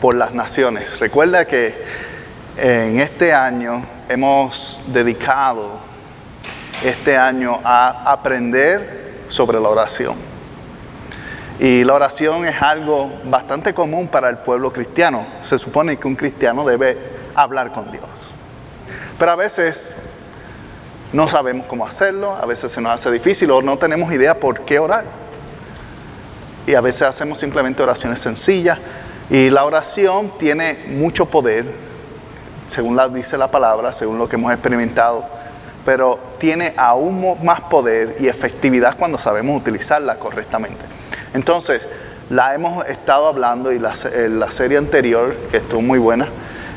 por las naciones. Recuerda que en este año hemos dedicado este año a aprender sobre la oración. Y la oración es algo bastante común para el pueblo cristiano. Se supone que un cristiano debe hablar con Dios. Pero a veces no sabemos cómo hacerlo, a veces se nos hace difícil o no tenemos idea por qué orar. Y a veces hacemos simplemente oraciones sencillas, y la oración tiene mucho poder, según la dice la palabra, según lo que hemos experimentado, pero tiene aún más poder y efectividad cuando sabemos utilizarla correctamente. Entonces, la hemos estado hablando y la, la serie anterior, que estuvo muy buena,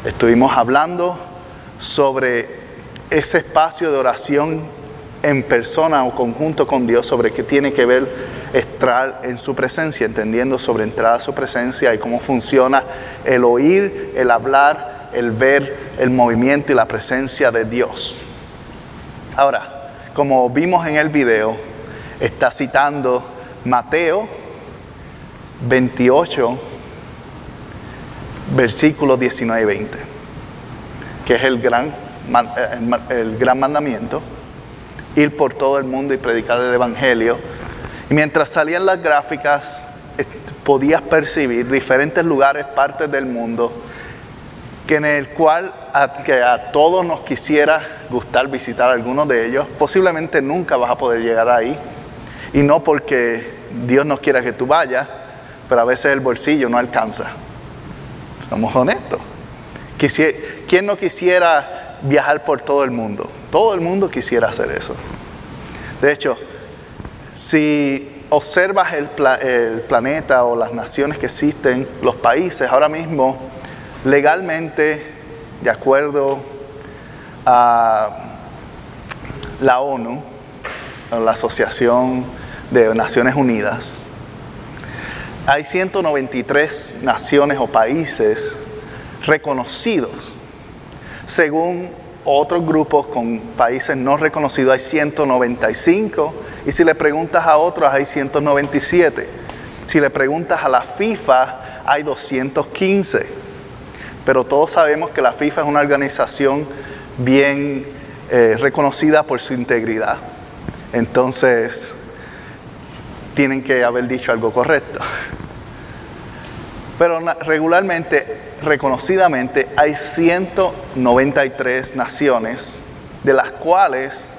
estuvimos hablando sobre ese espacio de oración en persona o conjunto con Dios, sobre qué tiene que ver estar en su presencia, entendiendo sobre entrar a su presencia y cómo funciona el oír, el hablar, el ver el movimiento y la presencia de Dios. Ahora, como vimos en el video, está citando Mateo 28, versículos 19 y 20, que es el gran, el gran mandamiento, ir por todo el mundo y predicar el Evangelio y mientras salían las gráficas, podías percibir diferentes lugares, partes del mundo, que en el cual a, que a todos nos quisiera gustar visitar algunos de ellos. Posiblemente nunca vas a poder llegar ahí. Y no porque Dios no quiera que tú vayas, pero a veces el bolsillo no alcanza. Somos honestos. ¿Quién no quisiera viajar por todo el mundo? Todo el mundo quisiera hacer eso. De hecho, si observas el, planeta o las naciones que existen, los países, ahora mismo, legalmente, de acuerdo a la ONU, la Asociación de Naciones Unidas, hay 193 naciones o países reconocidos. Según otros grupos con países no reconocidos hay 195 y si le preguntas a otros hay 197. Si le preguntas a la FIFA hay 215. Pero todos sabemos que la FIFA es una organización bien eh, reconocida por su integridad. Entonces, tienen que haber dicho algo correcto. Pero regularmente, reconocidamente, hay 193 naciones, de las cuales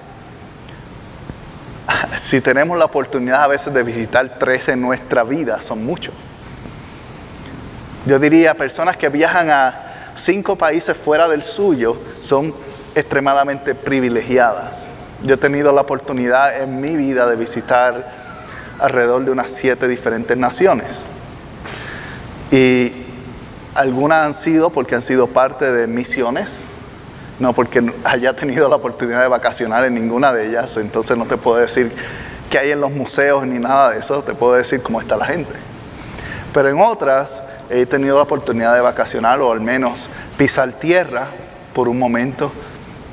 si tenemos la oportunidad a veces de visitar tres en nuestra vida, son muchos. Yo diría, personas que viajan a cinco países fuera del suyo son extremadamente privilegiadas. Yo he tenido la oportunidad en mi vida de visitar alrededor de unas siete diferentes naciones. Y algunas han sido porque han sido parte de misiones, no porque haya tenido la oportunidad de vacacionar en ninguna de ellas, entonces no te puedo decir qué hay en los museos ni nada de eso, te puedo decir cómo está la gente. Pero en otras he tenido la oportunidad de vacacionar o al menos pisar tierra por un momento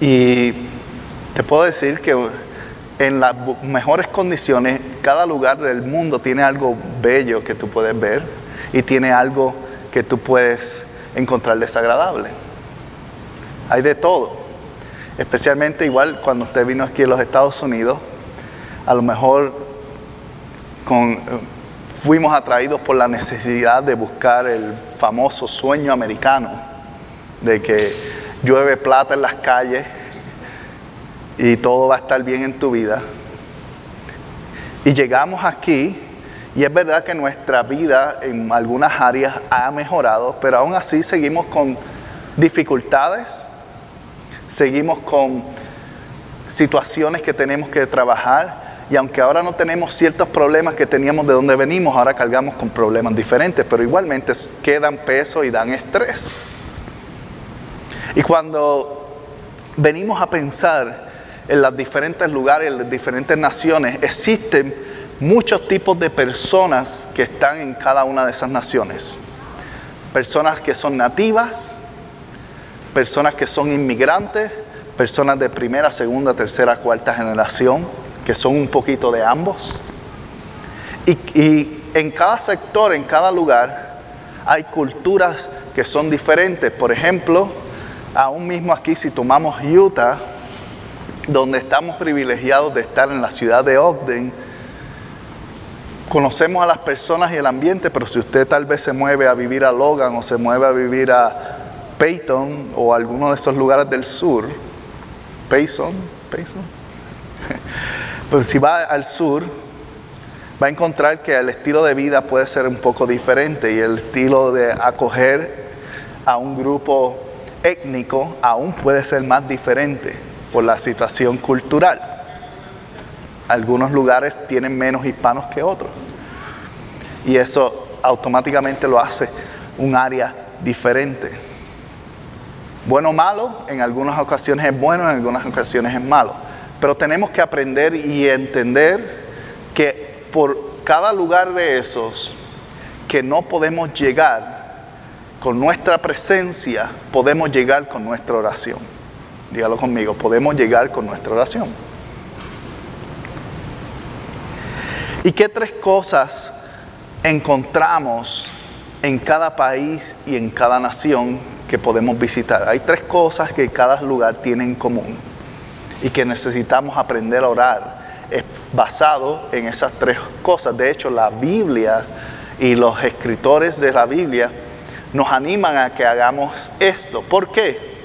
y te puedo decir que en las mejores condiciones cada lugar del mundo tiene algo bello que tú puedes ver y tiene algo que tú puedes encontrar desagradable hay de todo. Especialmente igual cuando usted vino aquí a los Estados Unidos, a lo mejor fuimos atraídos por la necesidad de buscar el famoso sueño americano, de que llueve plata en las calles y todo va a estar bien en tu vida. Y llegamos aquí y es verdad que nuestra vida en algunas áreas ha mejorado, pero aún así seguimos con dificultades seguimos con situaciones que tenemos que trabajar y aunque ahora no tenemos ciertos problemas que teníamos de donde venimos, ahora cargamos con problemas diferentes, pero igualmente quedan peso y dan estrés. Y cuando venimos a pensar en los diferentes lugares, en las diferentes naciones, existen muchos tipos de personas que están en cada una de esas naciones. Personas que son nativas, personas que son inmigrantes, personas de primera, segunda, tercera, cuarta generación, que son un poquito de ambos. Y, en cada sector, en cada lugar, hay culturas que son diferentes. Por ejemplo, aún mismo aquí si tomamos Utah, donde estamos privilegiados de estar en la ciudad de Ogden, conocemos a las personas y el ambiente, pero si usted tal vez se mueve a vivir a Logan o se mueve a vivir a Peyton o alguno de esos lugares del sur, Payson, Payson, pues si va al sur, va a encontrar que el estilo de vida puede ser un poco diferente y el estilo de acoger a un grupo étnico aún puede ser más diferente por la situación cultural. Algunos lugares tienen menos hispanos que otros y eso automáticamente lo hace un área diferente. Bueno o malo, en algunas ocasiones es bueno, en algunas ocasiones es malo. Pero tenemos que aprender y entender que por cada lugar de esos que no podemos llegar con nuestra presencia, podemos llegar con nuestra oración. Dígalo conmigo, podemos llegar con nuestra oración. ¿Y qué tres cosas encontramos en cada país y en cada nación que podemos visitar. Hay tres cosas que cada lugar tiene en común y que necesitamos aprender a orar. Es basado en esas tres cosas. De hecho, la Biblia y los escritores de la Biblia nos animan a que hagamos esto. ¿Por qué?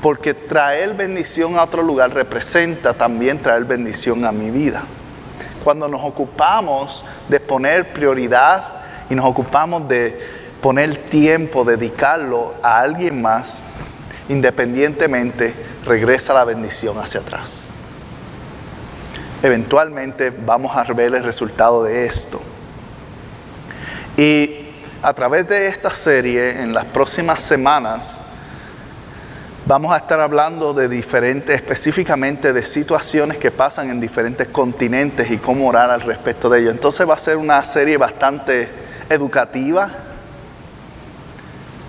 Porque traer bendición a otro lugar representa también traer bendición a mi vida. Cuando nos ocupamos de poner prioridad y nos ocupamos de poner tiempo, dedicarlo a alguien más, independientemente, regresa la bendición hacia atrás. Eventualmente vamos a ver el resultado de esto. Y a través de esta serie, en las próximas semanas, vamos a estar hablando de diferentes, específicamente de situaciones que pasan en diferentes continentes y cómo orar al respecto de ello. Entonces va a ser una serie bastante educativa,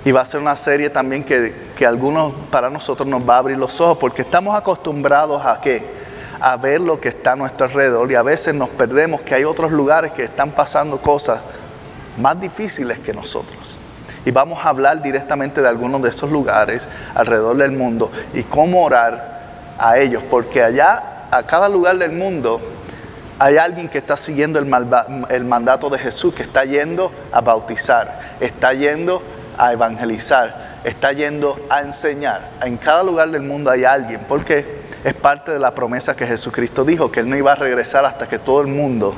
y va a ser una serie también que, que algunos para nosotros nos va a abrir los ojos, porque estamos acostumbrados a qué? A ver lo que está a nuestro alrededor y a veces nos perdemos que hay otros lugares que están pasando cosas más difíciles que nosotros. Y vamos a hablar directamente de algunos de esos lugares alrededor del mundo y cómo orar a ellos, porque allá, a cada lugar del mundo, hay alguien que está siguiendo el, mandato de Jesús, que está yendo a bautizar, está yendo a evangelizar, está yendo a enseñar. En cada lugar del mundo hay alguien, porque es parte de la promesa que Jesucristo dijo, que Él no iba a regresar hasta que todo el mundo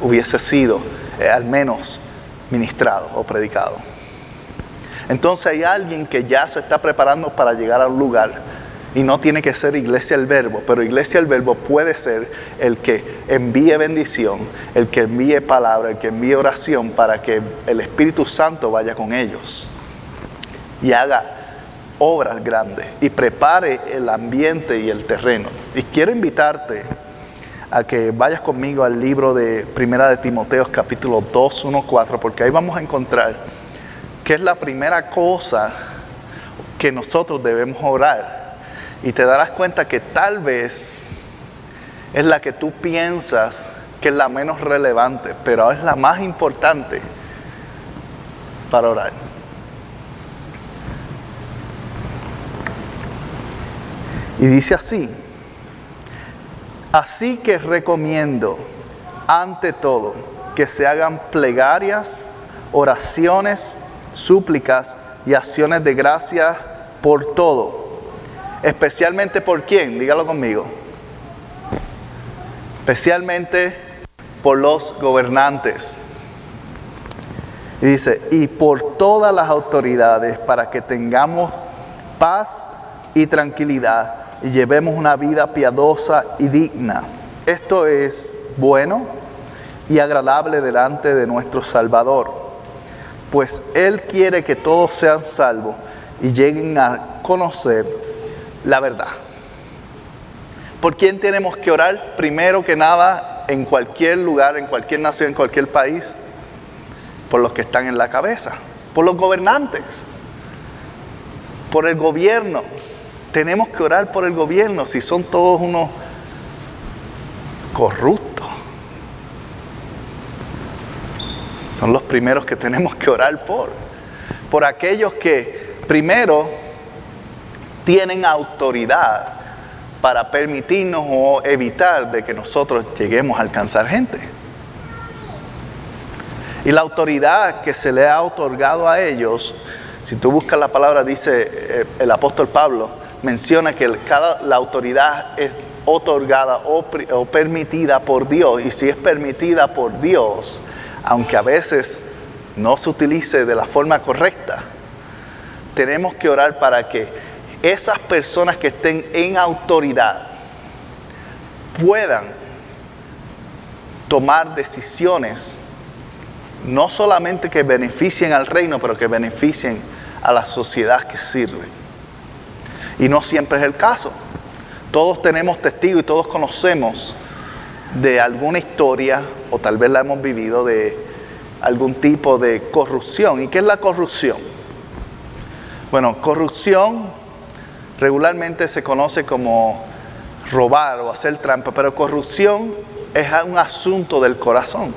hubiese sido eh, al menos ministrado o predicado. Entonces hay alguien que ya se está preparando para llegar a un lugar y no tiene que ser iglesia el verbo, pero iglesia el verbo puede ser el que envíe bendición, el que envíe palabra, el que envíe oración para que el Espíritu Santo vaya con ellos y haga obras grandes y prepare el ambiente y el terreno. Y quiero invitarte a que vayas conmigo al libro de Primera de Timoteo capítulo 2, 1, 4, porque ahí vamos a encontrar que es la primera cosa que nosotros debemos orar y te darás cuenta que tal vez es la que tú piensas que es la menos relevante, pero es la más importante para orar. Y dice así, así que recomiendo ante todo que se hagan plegarias, oraciones, súplicas y acciones de gracias por todo Especialmente por quién, dígalo conmigo. Especialmente por los gobernantes. Y dice, y por todas las autoridades para que tengamos paz y tranquilidad y llevemos una vida piadosa y digna. Esto es bueno y agradable delante de nuestro Salvador, pues Él quiere que todos sean salvos y lleguen a conocer la verdad. ¿Por quién tenemos que orar? Primero que nada, en cualquier lugar, en cualquier nación, en cualquier país, por los que están en la cabeza, por los gobernantes, por el gobierno. Tenemos que orar por el gobierno si son todos unos corruptos. Son los primeros que tenemos que orar por. Por aquellos que primero tienen autoridad para permitirnos o evitar de que nosotros lleguemos a alcanzar gente. Y la autoridad que se le ha otorgado a ellos, si tú buscas la palabra, dice eh, el apóstol Pablo, menciona que cada, la autoridad es otorgada o, o permitida por Dios. Y si es permitida por Dios, aunque a veces no se utilice de la forma correcta, tenemos que orar para que esas personas que estén en autoridad puedan tomar decisiones no solamente que beneficien al reino, pero que beneficien a la sociedad que sirve. Y no siempre es el caso. Todos tenemos testigos y todos conocemos de alguna historia, o tal vez la hemos vivido, de algún tipo de corrupción. ¿Y qué es la corrupción? Bueno, corrupción regularmente se conoce como robar o hacer trampa, pero corrupción es un asunto del corazón.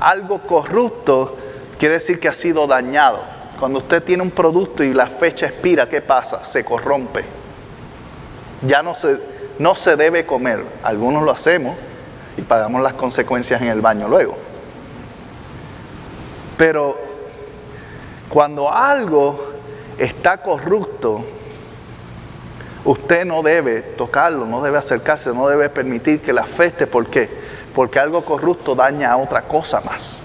Algo corrupto quiere decir que ha sido dañado. Cuando usted tiene un producto y la fecha expira, ¿qué pasa? Se corrompe. Ya no se, no se debe comer. Algunos lo hacemos y pagamos las consecuencias en el baño luego. Pero cuando algo está corrupto, usted no debe tocarlo, no debe acercarse, no debe permitir que la afecte. ¿Por qué? porque algo corrupto daña a otra cosa más.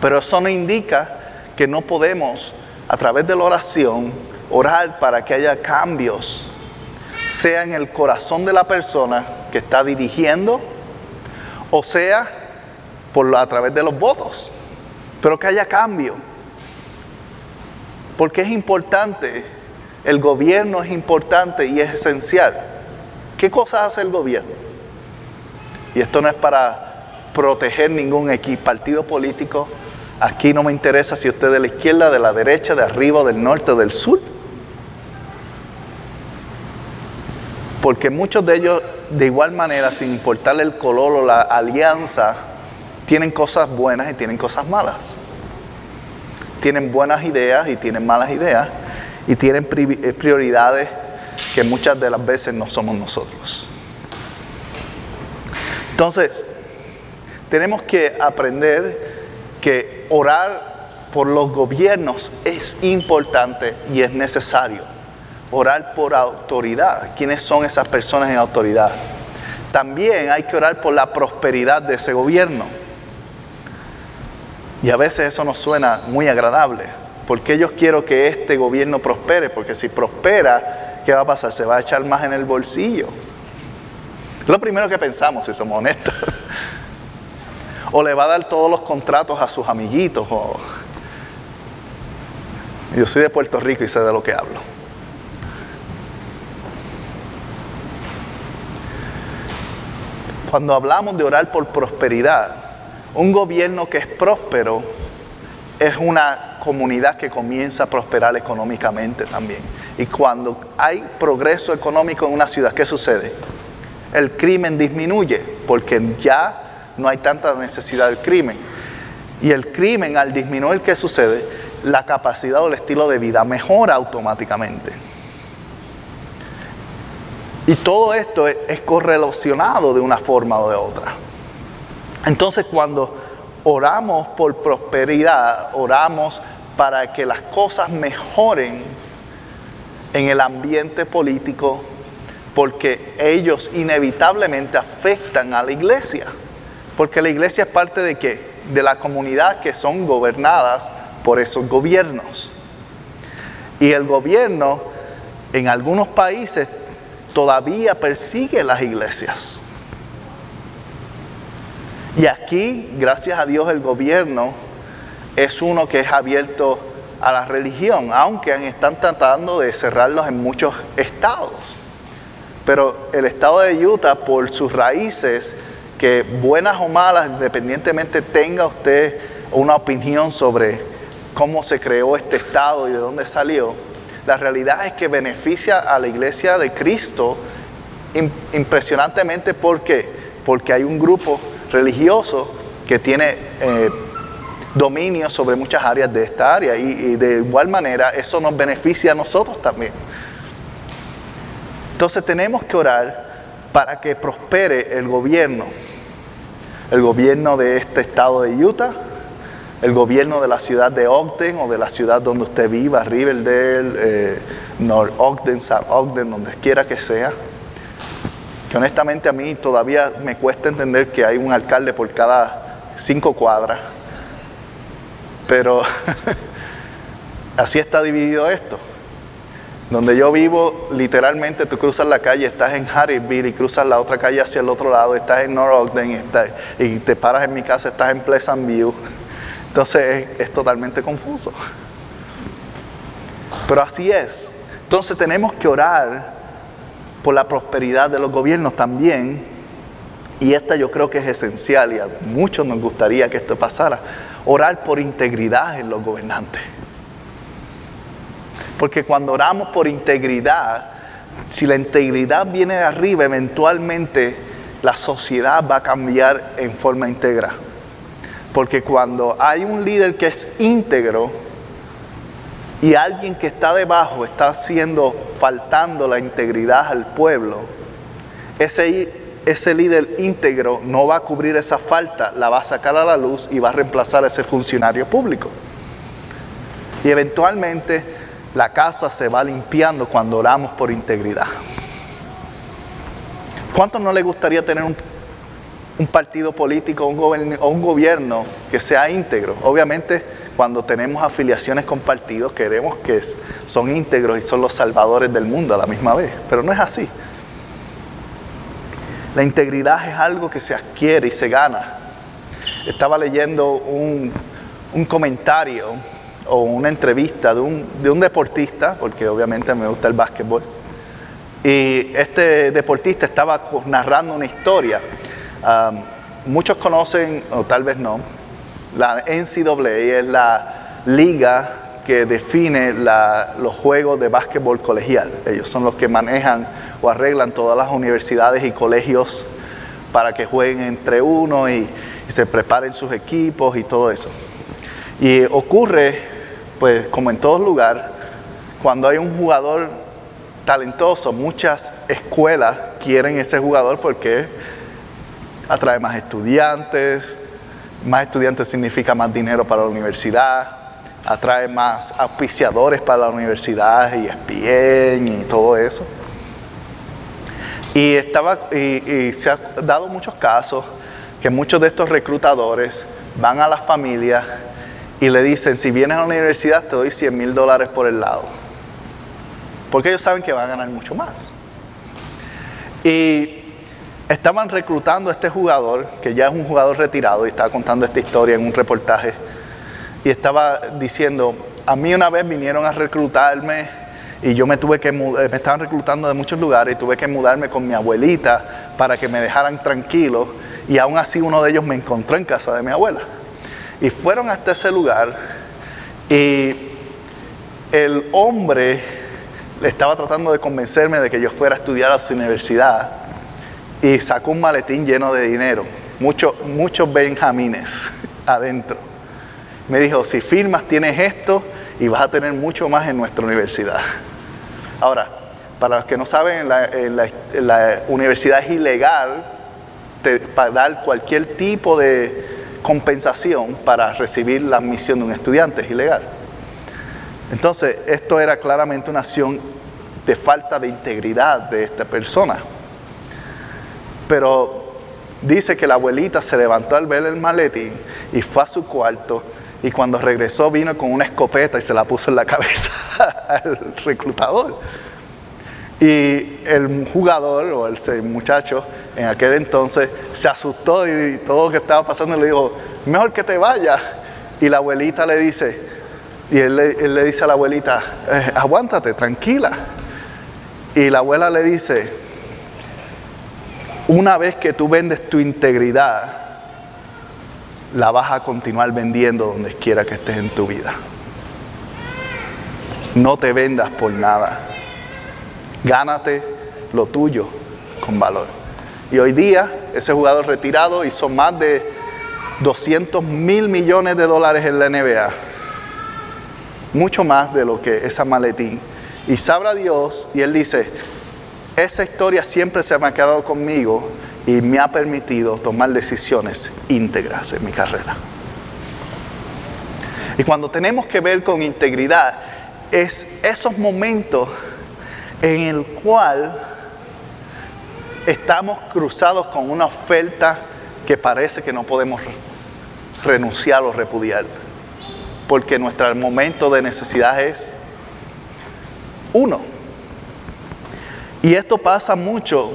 Pero eso no indica que no podemos, a través de la oración, orar para que haya cambios, sea en el corazón de la persona que está dirigiendo, o sea por, a través de los votos, pero que haya cambio. Porque es importante, el gobierno es importante y es esencial. ¿Qué cosas hace el gobierno? Y esto no es para proteger ningún partido político. Aquí no me interesa si usted es de la izquierda, de la derecha, de arriba, del norte, del sur. Porque muchos de ellos, de igual manera, sin importarle el color o la alianza, tienen cosas buenas y tienen cosas malas. Tienen buenas ideas y tienen malas ideas. Y tienen eh, prioridades que muchas de las veces no somos nosotros. Entonces, tenemos que aprender que orar por los gobiernos es importante y es necesario. Orar por autoridad. ¿Quiénes son esas personas en autoridad? También hay que orar por la prosperidad de ese gobierno. Y a veces eso nos suena muy agradable. Porque yo quiero que este gobierno prospere, porque si prospera, ¿qué va a pasar? Se va a echar más en el bolsillo. Lo primero que pensamos, si somos honestos. O le va a dar todos los contratos a sus amiguitos. Yo soy de Puerto Rico y sé de lo que hablo. Cuando hablamos de orar por prosperidad, un gobierno que es próspero es una comunidad que comienza a prosperar económicamente también. Y cuando hay progreso económico en una ciudad, ¿qué sucede? el crimen disminuye, porque ya no hay tanta necesidad del crimen. Y el crimen, al disminuir, ¿qué sucede? La capacidad o el estilo de vida mejora automáticamente. Y todo esto es, correlacionado de una forma o de otra. Entonces cuando oramos por prosperidad, oramos para que las cosas mejoren en el ambiente político, porque ellos inevitablemente afectan a la iglesia. Porque la iglesia es parte de qué? De la comunidad que son gobernadas por esos gobiernos. Y el gobierno en algunos países todavía persigue las iglesias. Y aquí, gracias a Dios, el gobierno es uno que es abierto a la religión, aunque están tratando de cerrarlos en muchos estados. Pero el estado de Utah, por sus raíces, que buenas o malas, independientemente tenga usted una opinión sobre cómo se creó este estado y de dónde salió, la realidad es que beneficia a la iglesia de Cristo impresionantemente. ¿Por qué? Porque hay un grupo religioso que tiene eh, dominio sobre muchas áreas de esta área y, y de igual manera eso nos beneficia a nosotros también. Entonces tenemos que orar para que prospere el gobierno, el gobierno de este estado de Utah, el gobierno de la ciudad de Ogden o de la ciudad donde usted viva, Riverdale, eh, North Ogden, South Ogden, donde quiera que sea. Que honestamente a mí todavía me cuesta entender que hay un alcalde por cada cinco cuadras. Pero así está dividido esto. Donde yo vivo, literalmente tú cruzas la calle, estás en Harrisville y cruzas la otra calle hacia el otro lado, estás en North Ogden y, y te paras en mi casa, estás en Pleasant View. Entonces es, totalmente confuso. Pero así es. Entonces tenemos que orar por la prosperidad de los gobiernos también. Y esta yo creo que es esencial y a muchos nos gustaría que esto pasara. Orar por integridad en los gobernantes. Porque cuando oramos por integridad, si la integridad viene de arriba, eventualmente la sociedad va a cambiar en forma íntegra. Porque cuando hay un líder que es íntegro y alguien que está debajo está haciendo, faltando la integridad al pueblo, ese, ese líder íntegro no va a cubrir esa falta, la va a sacar a la luz y va a reemplazar a ese funcionario público. Y eventualmente la casa se va limpiando cuando oramos por integridad. ¿Cuánto no le gustaría tener un un partido político un o un gobierno que sea íntegro. Obviamente, cuando tenemos afiliaciones con partidos, queremos que son íntegros y son los salvadores del mundo a la misma vez, pero no es así. La integridad es algo que se adquiere y se gana. Estaba leyendo un, comentario o una entrevista de un, de un deportista, porque obviamente me gusta el básquetbol, y este deportista estaba narrando una historia muchos conocen, o tal vez no, la NCAA es la liga que define los juegos de básquetbol colegial. Ellos son los que manejan o arreglan todas las universidades y colegios para que jueguen entre uno y, se preparen sus equipos y todo eso. Y ocurre, pues como en todo lugar, cuando hay un jugador talentoso, muchas escuelas quieren ese jugador porque atrae más estudiantes, más estudiantes significa más dinero para la universidad, atrae más auspiciadores para la universidad y ESPN y todo eso. Y, estaba, y, se han dado muchos casos que muchos de estos reclutadores van a las familias y le dicen, si vienes a la universidad te doy 100 mil dólares por el lado. Porque ellos saben que van a ganar mucho más. Y estaban reclutando a este jugador, que ya es un jugador retirado, y estaba contando esta historia en un reportaje, y estaba diciendo, a mí una vez vinieron a reclutarme y yo me tuve que me estaban reclutando de muchos lugares y tuve que mudarme con mi abuelita para que me dejaran tranquilo y aún así uno de ellos me encontró en casa de mi abuela. Y fueron hasta ese lugar y el hombre le estaba tratando de convencerme de que yo fuera a estudiar a su universidad y sacó un maletín lleno de dinero, muchos muchos benjamines adentro. Me dijo, si firmas tienes esto y vas a tener mucho más en nuestra universidad. Ahora, para los que no saben, la, universidad es ilegal para dar cualquier tipo de compensación para recibir la admisión de un estudiante, es ilegal. Entonces, esto era claramente una acción de falta de integridad de esta persona. Pero dice que la abuelita se levantó al ver el maletín y fue a su cuarto y cuando regresó vino con una escopeta y se la puso en la cabeza al reclutador. Y el jugador o el muchacho en aquel entonces se asustó y todo lo que estaba pasando le dijo, mejor que te vayas. Y la abuelita le dice, y él, le dice a la abuelita, eh, aguántate, tranquila. Y la abuela le dice, una vez que tú vendes tu integridad, la vas a continuar vendiendo donde quiera que estés en tu vida. No te vendas por nada. Gánate lo tuyo con valor. Y hoy día ese jugador retirado hizo más de 200 mil millones de dólares en la NBA. Mucho más de lo que esa maletín. Y sabrá Dios, y él dice, esa historia siempre se me ha quedado conmigo y me ha permitido tomar decisiones íntegras en mi carrera. Y cuando tenemos que ver con integridad, es esos momentos en el cual estamos cruzados con una oferta que parece que no podemos renunciar o repudiar, porque nuestro momento de necesidad es uno. Y esto pasa mucho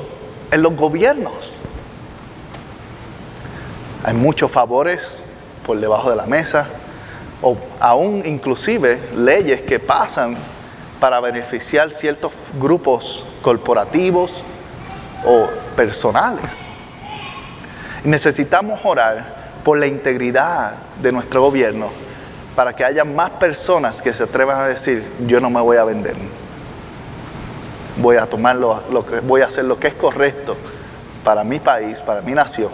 en los gobiernos. Hay muchos favores por debajo de la mesa, o aún inclusive leyes que pasan para beneficiar ciertos grupos corporativos o personales. Necesitamos orar por la integridad de nuestro gobierno para que haya más personas que se atrevan a decir, yo no me voy a vender. Voy a tomar lo, que voy a hacer lo que es correcto para mi país, para mi nación.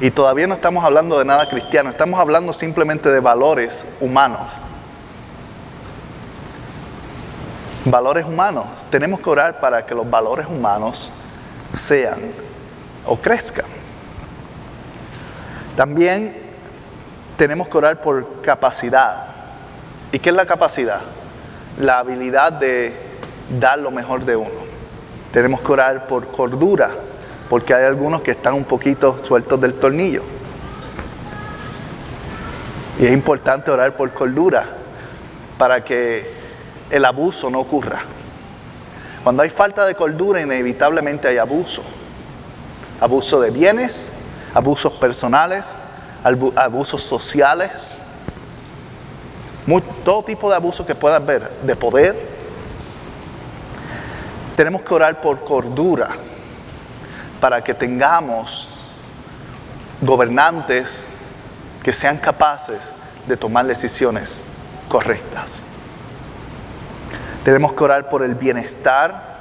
Y todavía no estamos hablando de nada cristiano, estamos hablando simplemente de valores humanos. Valores humanos. Tenemos que orar para que los valores humanos sean o crezcan. También tenemos que orar por capacidad. ¿Y qué es la capacidad? La habilidad de dar lo mejor de uno. Tenemos que orar por cordura, porque hay algunos que están un poquito sueltos del tornillo. Y es importante orar por cordura para que el abuso no ocurra. Cuando hay falta de cordura, inevitablemente hay abuso. Abuso de bienes, abusos personales, abusos sociales, todo tipo de abuso que pueda haber, de poder. Tenemos que orar por cordura para que tengamos gobernantes que sean capaces de tomar decisiones correctas. Tenemos que orar por el bienestar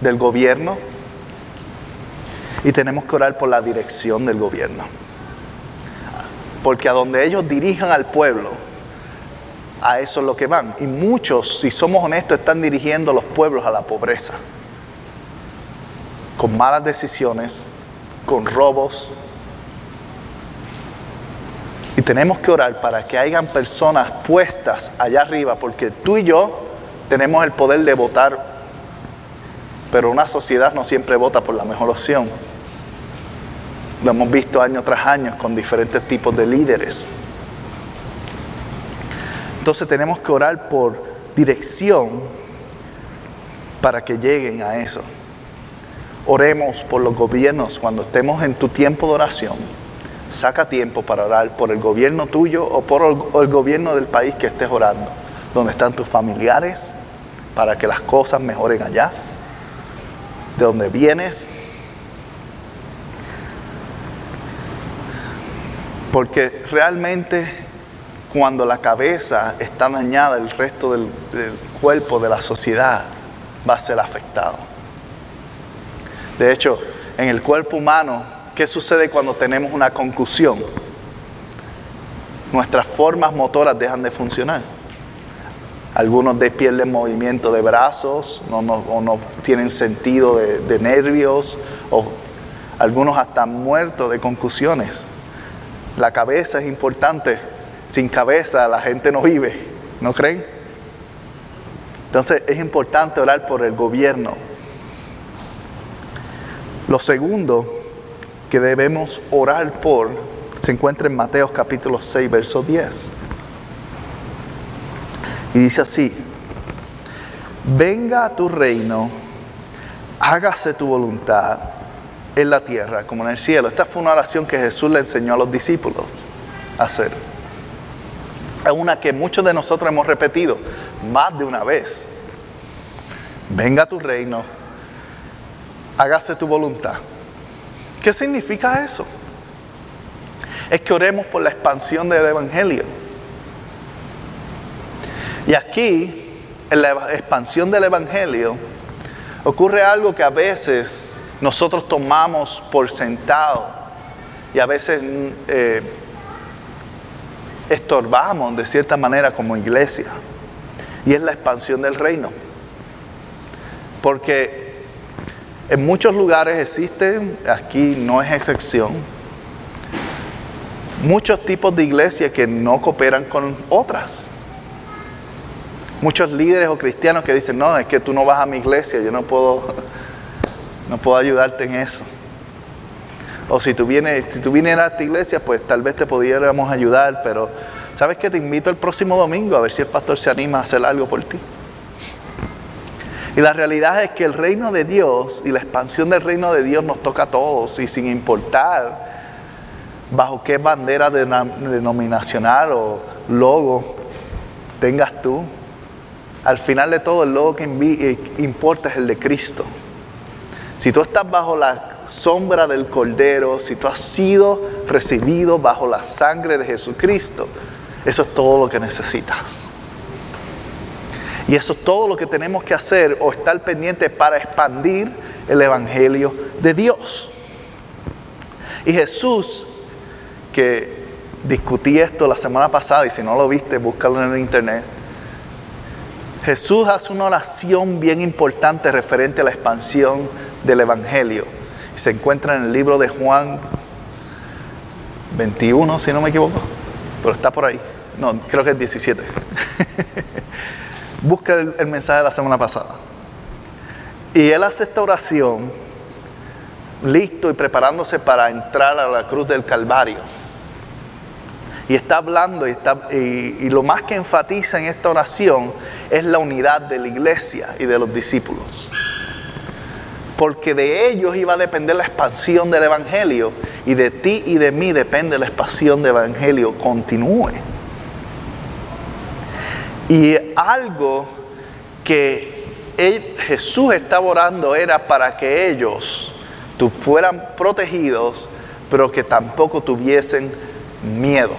del gobierno y tenemos que orar por la dirección del gobierno. Porque a donde ellos dirijan al pueblo, a eso es lo que van. Y muchos, si somos honestos, están dirigiendo a los pueblos a la pobreza. Con malas decisiones, con robos. Y tenemos que orar para que hayan personas puestas allá arriba, porque tú y yo tenemos el poder de votar, pero una sociedad no siempre vota por la mejor opción. Lo hemos visto año tras año con diferentes tipos de líderes. Entonces tenemos que orar por dirección para que lleguen a eso. Oremos por los gobiernos cuando estemos en tu tiempo de oración. Saca tiempo para orar por el gobierno tuyo o por el gobierno del país que estés orando, donde están tus familiares, para que las cosas mejoren allá, de donde vienes. Porque realmente cuando la cabeza está dañada, el resto del, cuerpo de la sociedad va a ser afectado. De hecho, en el cuerpo humano, ¿qué sucede cuando tenemos una concusión? Nuestras formas motoras dejan de funcionar. Algunos de pierden movimiento de brazos no, o no tienen sentido de, nervios, o algunos hasta muertos de concusiones. La cabeza es importante. Sin cabeza la gente no vive, ¿no creen? Entonces es importante orar por el gobierno. Lo segundo que debemos orar por se encuentra en Mateo capítulo 6, verso 10. Y dice así, venga a tu reino, hágase tu voluntad en la tierra como en el cielo. Esta fue una oración que Jesús le enseñó a los discípulos a hacer. Es una que muchos de nosotros hemos repetido más de una vez. Venga a tu reino, hágase tu voluntad. ¿Qué significa eso? Es que oremos por la expansión del Evangelio. Y aquí, en la expansión del Evangelio, ocurre algo que a veces nosotros tomamos por sentado y a veces eh, estorbamos de cierta manera como iglesia. Y es la expansión del reino. Porque en muchos lugares existen, aquí no es excepción, muchos tipos de iglesias que no cooperan con otras. Muchos líderes o cristianos que dicen, no, es que tú no vas a mi iglesia, yo no puedo, no puedo ayudarte en eso. O si tú vienes, si tú vienes a esta iglesia, pues tal vez te pudiéramos ayudar, pero ¿sabes que Te invito el próximo domingo a ver si el pastor se anima a hacer algo por ti. Y la realidad es que el reino de Dios y la expansión del reino de Dios nos toca a todos y sin importar bajo qué bandera denominacional o logo tengas tú, al final de todo el logo que eh, importa es el de Cristo. Si tú estás bajo la sombra del Cordero, si tú has sido recibido bajo la sangre de Jesucristo, eso es todo lo que necesitas. Y eso es todo lo que tenemos que hacer o estar pendiente para expandir el Evangelio de Dios. Y Jesús, que discutí esto la semana pasada, y si no lo viste, búscalo en el internet. Jesús hace una oración bien importante referente a la expansión del Evangelio. Se encuentra en el libro de Juan 21, si no me equivoco, pero está por ahí. No, creo que es 17. busca el, mensaje de la semana pasada. Y él hace esta oración listo y preparándose para entrar a la cruz del Calvario. Y está hablando y, está, y, lo más que enfatiza en esta oración es la unidad de la iglesia y de los discípulos. Porque de ellos iba a depender la expansión del Evangelio y de ti y de mí depende la expansión del Evangelio continúe. Y algo que Jesús estaba orando era para que ellos fueran protegidos, pero que tampoco tuviesen miedo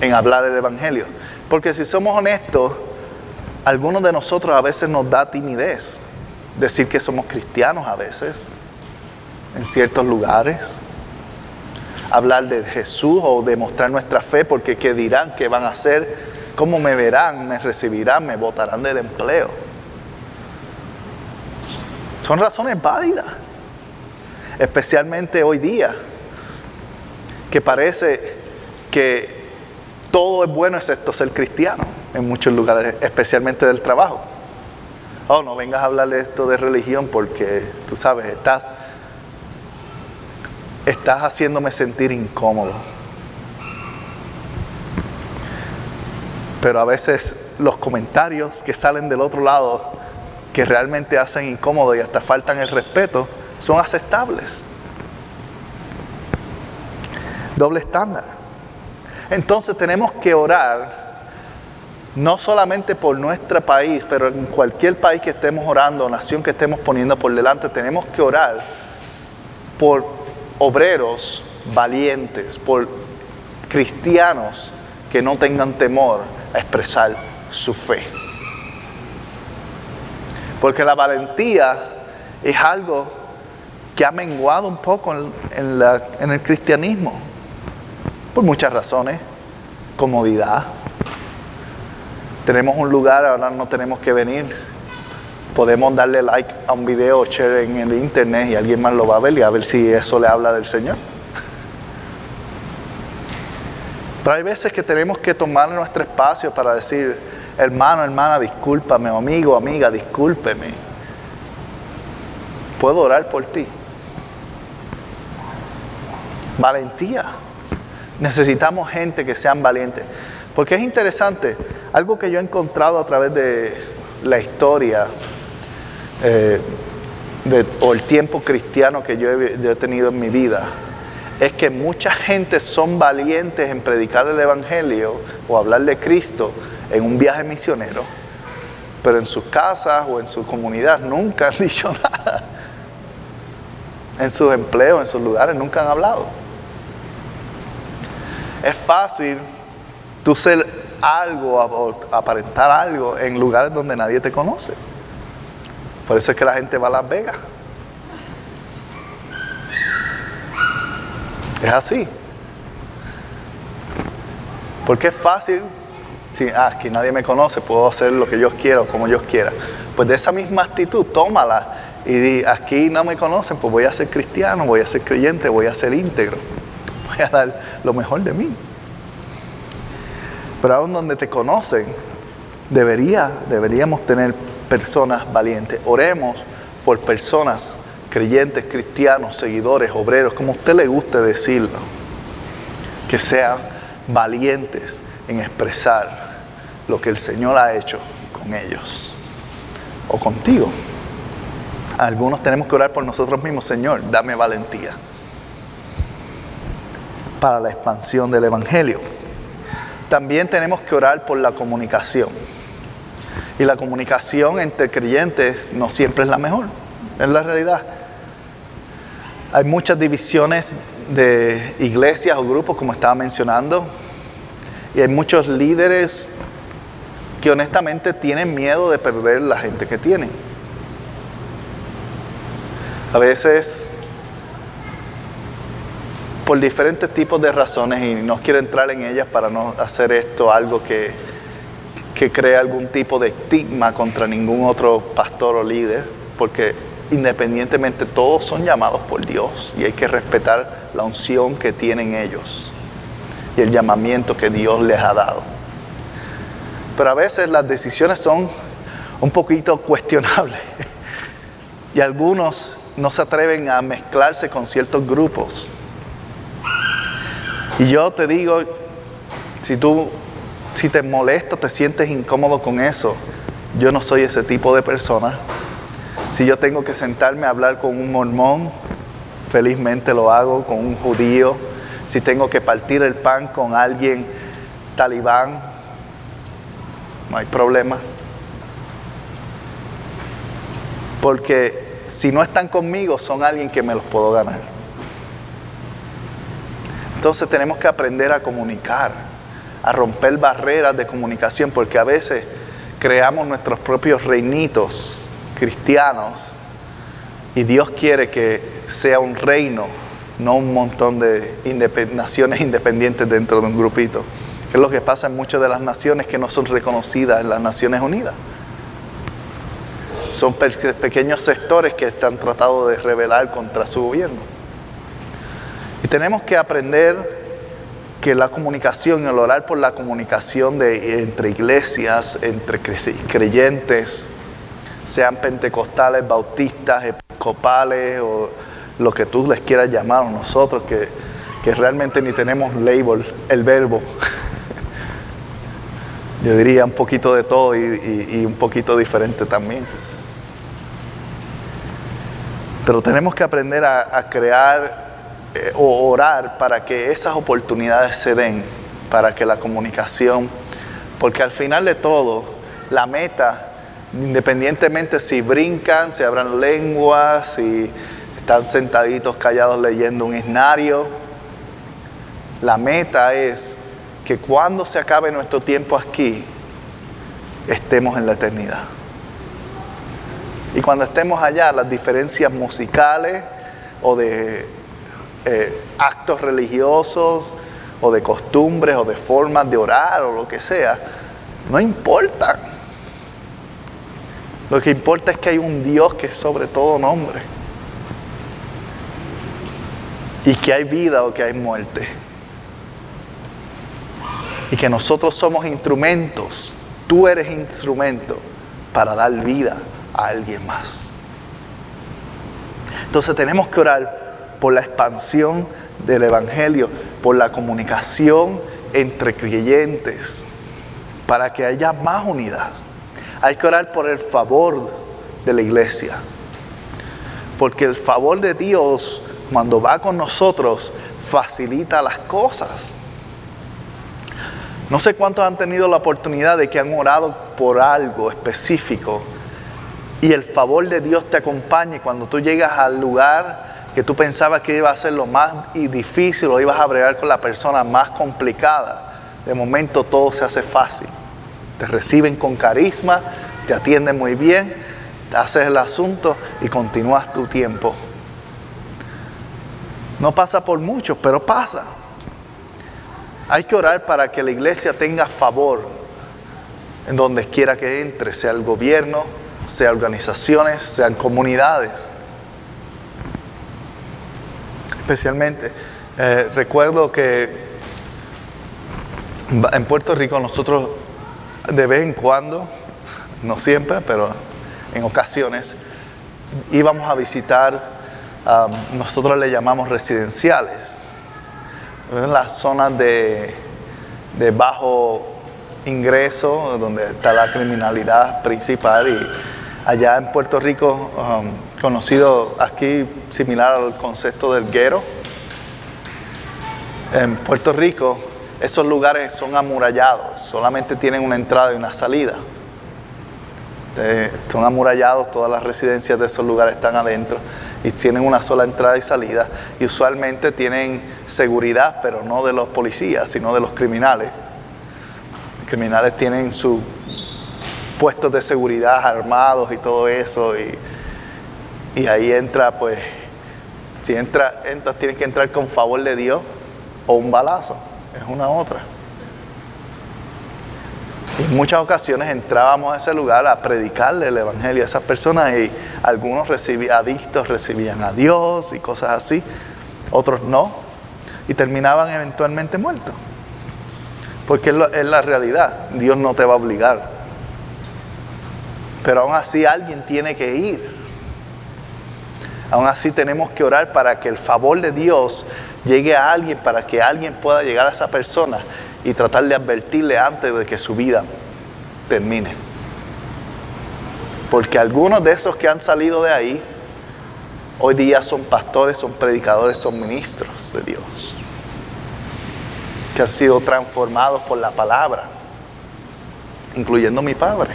en hablar el Evangelio. Porque si somos honestos, algunos de nosotros a veces nos da timidez decir que somos cristianos a veces, en ciertos lugares. Hablar de Jesús o demostrar nuestra fe, porque ¿qué dirán? ¿Qué van a hacer? ¿Cómo me verán? ¿Me recibirán? ¿Me votarán del empleo? Son razones válidas, especialmente hoy día, que parece que todo es bueno excepto ser cristiano en muchos lugares, especialmente del trabajo. Oh, no vengas a hablar de esto de religión porque tú sabes, estás, estás haciéndome sentir incómodo. pero a veces los comentarios que salen del otro lado, que realmente hacen incómodo y hasta faltan el respeto, son aceptables. Doble estándar. Entonces tenemos que orar no solamente por nuestro país, pero en cualquier país que estemos orando, nación que estemos poniendo por delante, tenemos que orar por obreros valientes, por cristianos que no tengan temor a expresar su fe. Porque la valentía es algo que ha menguado un poco en, el cristianismo, por muchas razones, comodidad. Tenemos un lugar, ahora no tenemos que venir. Podemos darle like a un video o share en el internet y alguien más lo va a ver y a ver si eso le habla del Señor. Pero hay veces que tenemos que tomar nuestro espacio para decir, hermano, hermana, discúlpame, amigo, amiga, discúlpeme. Puedo orar por ti. Valentía. Necesitamos gente que sean valientes. Porque es interesante, algo que yo he encontrado a través de la historia eh, o el tiempo cristiano que yo he, tenido en mi vida, es que mucha gente son valientes en predicar el Evangelio o hablar de Cristo en un viaje misionero, pero en sus casas o en su comunidad nunca han dicho nada. En sus empleos, en sus lugares, nunca han hablado. Es fácil tú ser algo, aparentar algo en lugares donde nadie te conoce. Por eso es que la gente va a Las Vegas. Es así. Porque es fácil. Si ah, aquí nadie me conoce, puedo hacer lo que yo quiera como yo quiera. Pues de esa misma actitud, tómala y di, aquí no me conocen, pues voy a ser cristiano, voy a ser creyente, voy a ser íntegro. Voy a dar lo mejor de mí. Pero aún donde te conocen, debería, deberíamos tener personas valientes. Oremos por personas creyentes, cristianos, seguidores, obreros, como a usted le guste decirlo, que sean valientes en expresar lo que el Señor ha hecho con ellos o contigo. Algunos tenemos que orar por nosotros mismos, Señor, dame valentía para la expansión del Evangelio. También tenemos que orar por la comunicación. Y la comunicación entre creyentes no siempre es la mejor, es la realidad. Hay muchas divisiones de iglesias o grupos, como estaba mencionando, y hay muchos líderes que honestamente tienen miedo de perder la gente que tienen. A veces, por diferentes tipos de razones, y no quiero entrar en ellas para no hacer esto algo que que crea algún tipo de estigma contra ningún otro pastor o líder, porque independientemente todos son llamados por Dios y hay que respetar la unción que tienen ellos y el llamamiento que Dios les ha dado. Pero a veces las decisiones son un poquito cuestionables y algunos no se atreven a mezclarse con ciertos grupos. Y yo te digo, si tú si te molesta, te sientes incómodo con eso, yo no soy ese tipo de persona. Si yo tengo que sentarme a hablar con un mormón, felizmente lo hago, con un judío. Si tengo que partir el pan con alguien talibán, no hay problema. Porque si no están conmigo, son alguien que me los puedo ganar. Entonces tenemos que aprender a comunicar a romper barreras de comunicación, porque a veces creamos nuestros propios reinitos cristianos y Dios quiere que sea un reino, no un montón de naciones independientes dentro de un grupito, es lo que pasa en muchas de las naciones que no son reconocidas en las Naciones Unidas. Son pequeños sectores que se han tratado de rebelar contra su gobierno. Y tenemos que aprender que la comunicación, el orar por la comunicación de, entre iglesias, entre creyentes, sean pentecostales, bautistas, episcopales o lo que tú les quieras llamar, a nosotros que, que realmente ni tenemos label, el verbo. Yo diría un poquito de todo y, un poquito diferente también. Pero tenemos que aprender a, a crear eh, o orar para que esas oportunidades se den, para que la comunicación, porque al final de todo, la meta, independientemente si brincan, si abran lenguas, si están sentaditos callados leyendo un escenario, la meta es que cuando se acabe nuestro tiempo aquí, estemos en la eternidad. Y cuando estemos allá, las diferencias musicales o de eh, actos religiosos o de costumbres o de formas de orar o lo que sea, no importa. Lo que importa es que hay un Dios que es sobre todo nombre. Y que hay vida o que hay muerte. Y que nosotros somos instrumentos. Tú eres instrumento para dar vida a alguien más. Entonces tenemos que orar por la expansión del Evangelio, por la comunicación entre creyentes, para que haya más unidad. Hay que orar por el favor de la iglesia. Porque el favor de Dios, cuando va con nosotros, facilita las cosas. No sé cuántos han tenido la oportunidad de que han orado por algo específico y el favor de Dios te acompañe cuando tú llegas al lugar que tú pensabas que iba a ser lo más difícil o ibas a bregar con la persona más complicada. De momento todo se hace fácil. Te reciben con carisma, te atienden muy bien, te haces el asunto y continúas tu tiempo. No pasa por mucho, pero pasa. Hay que orar para que la iglesia tenga favor en donde quiera que entre, sea el gobierno, sea organizaciones, sean comunidades. Especialmente, eh, recuerdo que en Puerto Rico nosotros de vez en cuando, no siempre, pero en ocasiones, íbamos a visitar, nosotros le llamamos residenciales, en las zonas de, de bajo ingreso, donde está la criminalidad principal y allá en Puerto Rico, um, conocido aquí similar al concepto del guero. En Puerto Rico, esos lugares son amurallados, solamente tienen una entrada y una salida. son amurallados, todas las residencias de esos lugares están adentro y tienen una sola entrada y salida. Y usualmente tienen seguridad, pero no de los policías, sino de los criminales. Los criminales tienen su puestos de seguridad armados y todo eso. Y, ahí entra, pues, si entra, entras, tienes que entrar con favor de Dios o un balazo. Es una otra. Y en muchas ocasiones entrábamos a ese lugar a predicarle el Evangelio a esas personas y algunos adictos recibían a Dios y cosas así, otros no, y terminaban eventualmente muertos. Porque es la realidad, Dios no te va a obligar pero aún así alguien tiene que ir. Aún así tenemos que orar para que el favor de Dios llegue a alguien, para que alguien pueda llegar a esa persona y tratar de advertirle antes de que su vida termine. Porque algunos de esos que han salido de ahí, hoy día son pastores, son predicadores, son ministros de Dios, que han sido transformados por la palabra, incluyendo mi padre.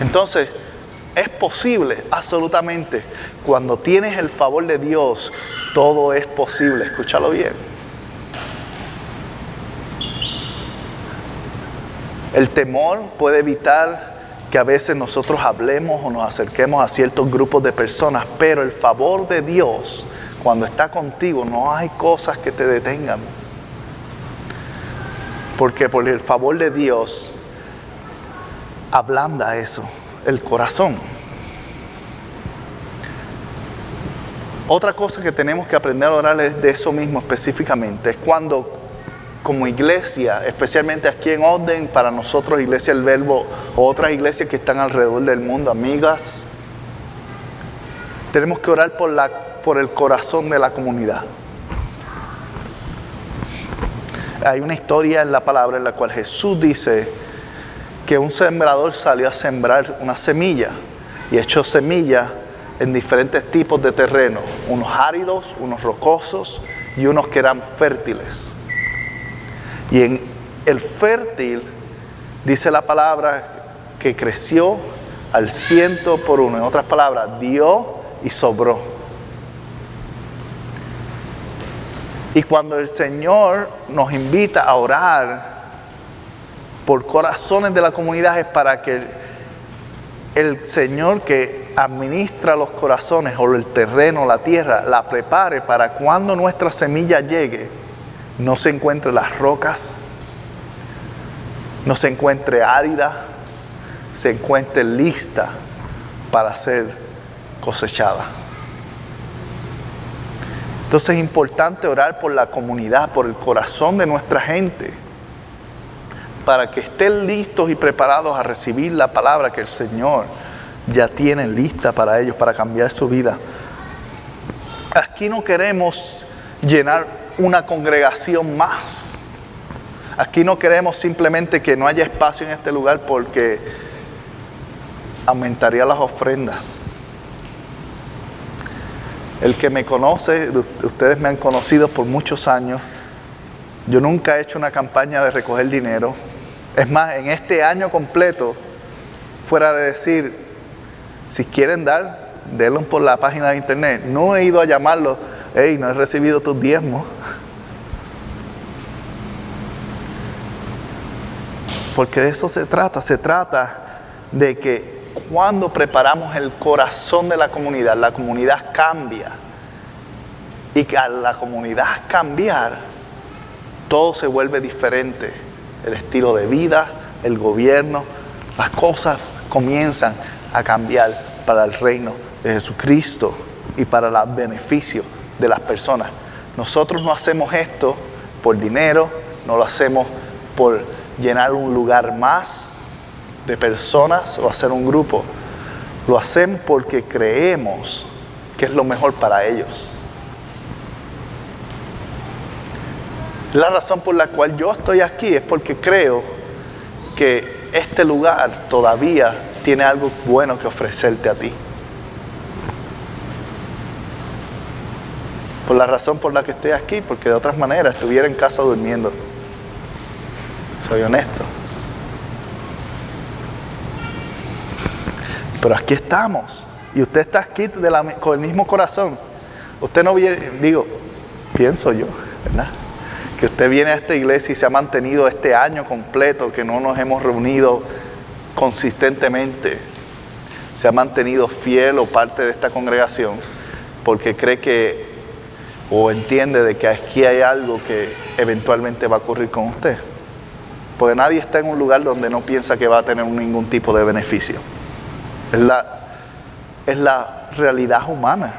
Entonces, es posible, absolutamente. Cuando tienes el favor de Dios, todo es posible. Escúchalo bien. El temor puede evitar que a veces nosotros hablemos o nos acerquemos a ciertos grupos de personas, pero el favor de Dios, cuando está contigo, no hay cosas que te detengan. Porque por el favor de Dios ablanda eso, el corazón. Otra cosa que tenemos que aprender a orar de eso mismo específicamente es cuando como iglesia, especialmente aquí en Orden, para nosotros Iglesia El Verbo, o otras iglesias que están alrededor del mundo, amigas, tenemos que orar por, la, por el corazón de la comunidad. Hay una historia en la palabra en la cual Jesús dice, que un sembrador salió a sembrar una semilla y echó semilla en diferentes tipos de terreno, unos áridos, unos rocosos y unos que eran fértiles. Y en el fértil dice la palabra que creció al ciento por uno. En otras palabras, dio y sobró. Y cuando el Señor nos invita a orar, por corazones de la comunidad es para que el Señor que administra los corazones o el terreno, la tierra, la prepare para cuando nuestra semilla llegue, no se encuentre las rocas, no se encuentre árida, se encuentre lista para ser cosechada. Entonces es importante orar por la comunidad, por el corazón de nuestra gente para que estén listos y preparados a recibir la palabra que el Señor ya tiene lista para ellos, para cambiar su vida. Aquí no queremos llenar una congregación más. Aquí no queremos simplemente que no haya espacio en este lugar porque aumentaría las ofrendas. El que me conoce, ustedes me han conocido por muchos años, yo nunca he hecho una campaña de recoger dinero. Es más, en este año completo, fuera de decir, si quieren dar, denlo por la página de internet. No he ido a llamarlo, hey, no he recibido tus diezmos. Porque de eso se trata, se trata de que cuando preparamos el corazón de la comunidad, la comunidad cambia. Y que al la comunidad cambiar, todo se vuelve diferente. El estilo de vida, el gobierno, las cosas comienzan a cambiar para el reino de Jesucristo y para el beneficio de las personas. Nosotros no hacemos esto por dinero, no lo hacemos por llenar un lugar más de personas o hacer un grupo. Lo hacemos porque creemos que es lo mejor para ellos. La razón por la cual yo estoy aquí es porque creo que este lugar todavía tiene algo bueno que ofrecerte a ti. Por la razón por la que estoy aquí, porque de otras maneras estuviera en casa durmiendo. Soy honesto. Pero aquí estamos. Y usted está aquí con el mismo corazón. Usted no viene, digo, pienso yo, ¿verdad? Que usted viene a esta iglesia y se ha mantenido este año completo, que no nos hemos reunido consistentemente. Se ha mantenido fiel o parte de esta congregación porque cree que o entiende de que aquí hay algo que eventualmente va a ocurrir con usted. Porque nadie está en un lugar donde no piensa que va a tener ningún tipo de beneficio. Es la, es la realidad humana.